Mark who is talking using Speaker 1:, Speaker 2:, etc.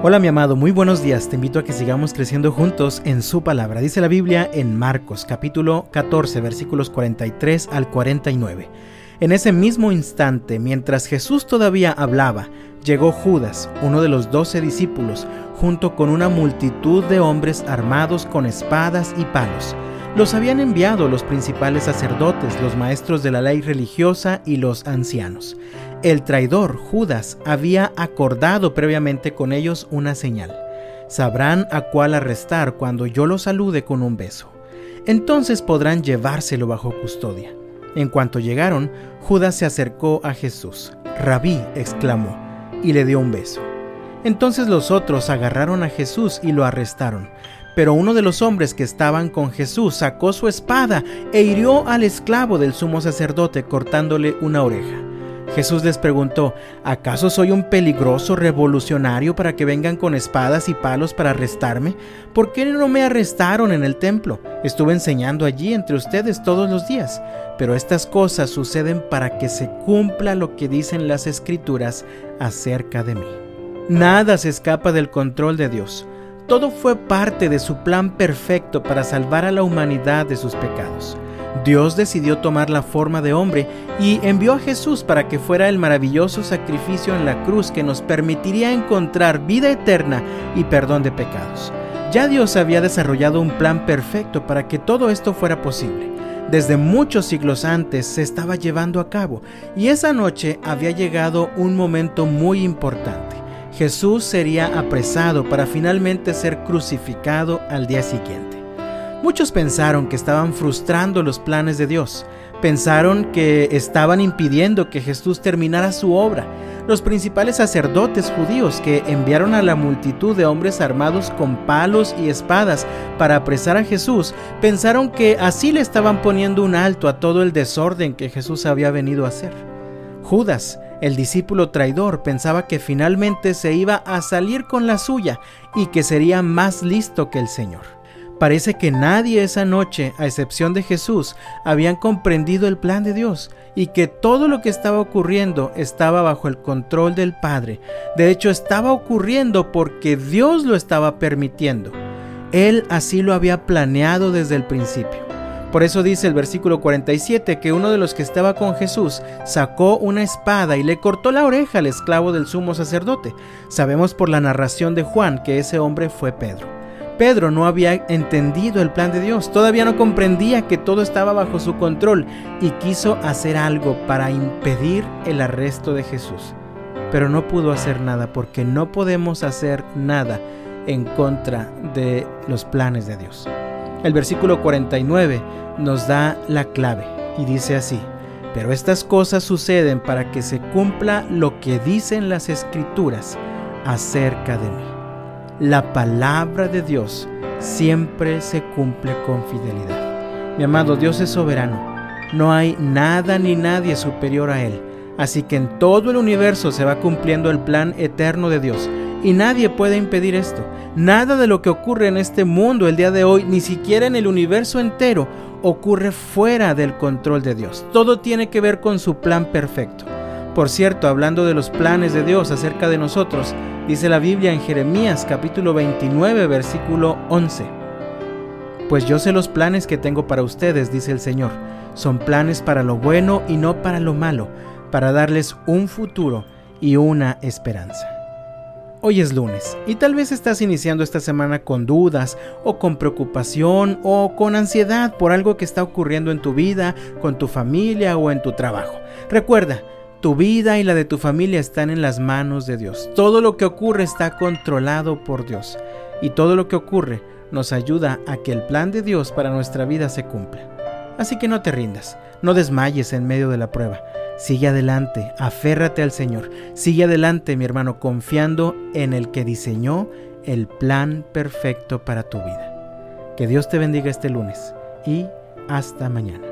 Speaker 1: Hola mi amado, muy buenos días. Te invito a que sigamos creciendo juntos en su palabra. Dice la Biblia en Marcos capítulo 14 versículos 43 al 49. En ese mismo instante, mientras Jesús todavía hablaba, llegó Judas, uno de los doce discípulos, junto con una multitud de hombres armados con espadas y palos. Los habían enviado los principales sacerdotes, los maestros de la ley religiosa y los ancianos. El traidor, Judas, había acordado previamente con ellos una señal. Sabrán a cuál arrestar cuando yo los salude con un beso. Entonces podrán llevárselo bajo custodia. En cuanto llegaron, Judas se acercó a Jesús. Rabí, exclamó, y le dio un beso. Entonces los otros agarraron a Jesús y lo arrestaron. Pero uno de los hombres que estaban con Jesús sacó su espada e hirió al esclavo del sumo sacerdote cortándole una oreja. Jesús les preguntó, ¿acaso soy un peligroso revolucionario para que vengan con espadas y palos para arrestarme? ¿Por qué no me arrestaron en el templo? Estuve enseñando allí entre ustedes todos los días. Pero estas cosas suceden para que se cumpla lo que dicen las escrituras acerca de mí. Nada se escapa del control de Dios. Todo fue parte de su plan perfecto para salvar a la humanidad de sus pecados. Dios decidió tomar la forma de hombre y envió a Jesús para que fuera el maravilloso sacrificio en la cruz que nos permitiría encontrar vida eterna y perdón de pecados. Ya Dios había desarrollado un plan perfecto para que todo esto fuera posible. Desde muchos siglos antes se estaba llevando a cabo y esa noche había llegado un momento muy importante. Jesús sería apresado para finalmente ser crucificado al día siguiente. Muchos pensaron que estaban frustrando los planes de Dios, pensaron que estaban impidiendo que Jesús terminara su obra. Los principales sacerdotes judíos que enviaron a la multitud de hombres armados con palos y espadas para apresar a Jesús pensaron que así le estaban poniendo un alto a todo el desorden que Jesús había venido a hacer. Judas, el discípulo traidor, pensaba que finalmente se iba a salir con la suya y que sería más listo que el Señor. Parece que nadie esa noche, a excepción de Jesús, habían comprendido el plan de Dios y que todo lo que estaba ocurriendo estaba bajo el control del Padre. De hecho, estaba ocurriendo porque Dios lo estaba permitiendo. Él así lo había planeado desde el principio. Por eso dice el versículo 47 que uno de los que estaba con Jesús sacó una espada y le cortó la oreja al esclavo del sumo sacerdote. Sabemos por la narración de Juan que ese hombre fue Pedro. Pedro no había entendido el plan de Dios, todavía no comprendía que todo estaba bajo su control y quiso hacer algo para impedir el arresto de Jesús. Pero no pudo hacer nada porque no podemos hacer nada en contra de los planes de Dios. El versículo 49 nos da la clave y dice así, pero estas cosas suceden para que se cumpla lo que dicen las escrituras acerca de mí. La palabra de Dios siempre se cumple con fidelidad. Mi amado, Dios es soberano. No hay nada ni nadie superior a Él. Así que en todo el universo se va cumpliendo el plan eterno de Dios. Y nadie puede impedir esto. Nada de lo que ocurre en este mundo el día de hoy, ni siquiera en el universo entero, ocurre fuera del control de Dios. Todo tiene que ver con su plan perfecto. Por cierto, hablando de los planes de Dios acerca de nosotros, dice la Biblia en Jeremías capítulo 29 versículo 11. Pues yo sé los planes que tengo para ustedes, dice el Señor. Son planes para lo bueno y no para lo malo, para darles un futuro y una esperanza. Hoy es lunes y tal vez estás iniciando esta semana con dudas o con preocupación o con ansiedad por algo que está ocurriendo en tu vida, con tu familia o en tu trabajo. Recuerda, tu vida y la de tu familia están en las manos de Dios. Todo lo que ocurre está controlado por Dios y todo lo que ocurre nos ayuda a que el plan de Dios para nuestra vida se cumpla. Así que no te rindas, no desmayes en medio de la prueba. Sigue adelante, aférrate al Señor. Sigue adelante, mi hermano, confiando en el que diseñó el plan perfecto para tu vida. Que Dios te bendiga este lunes y hasta mañana.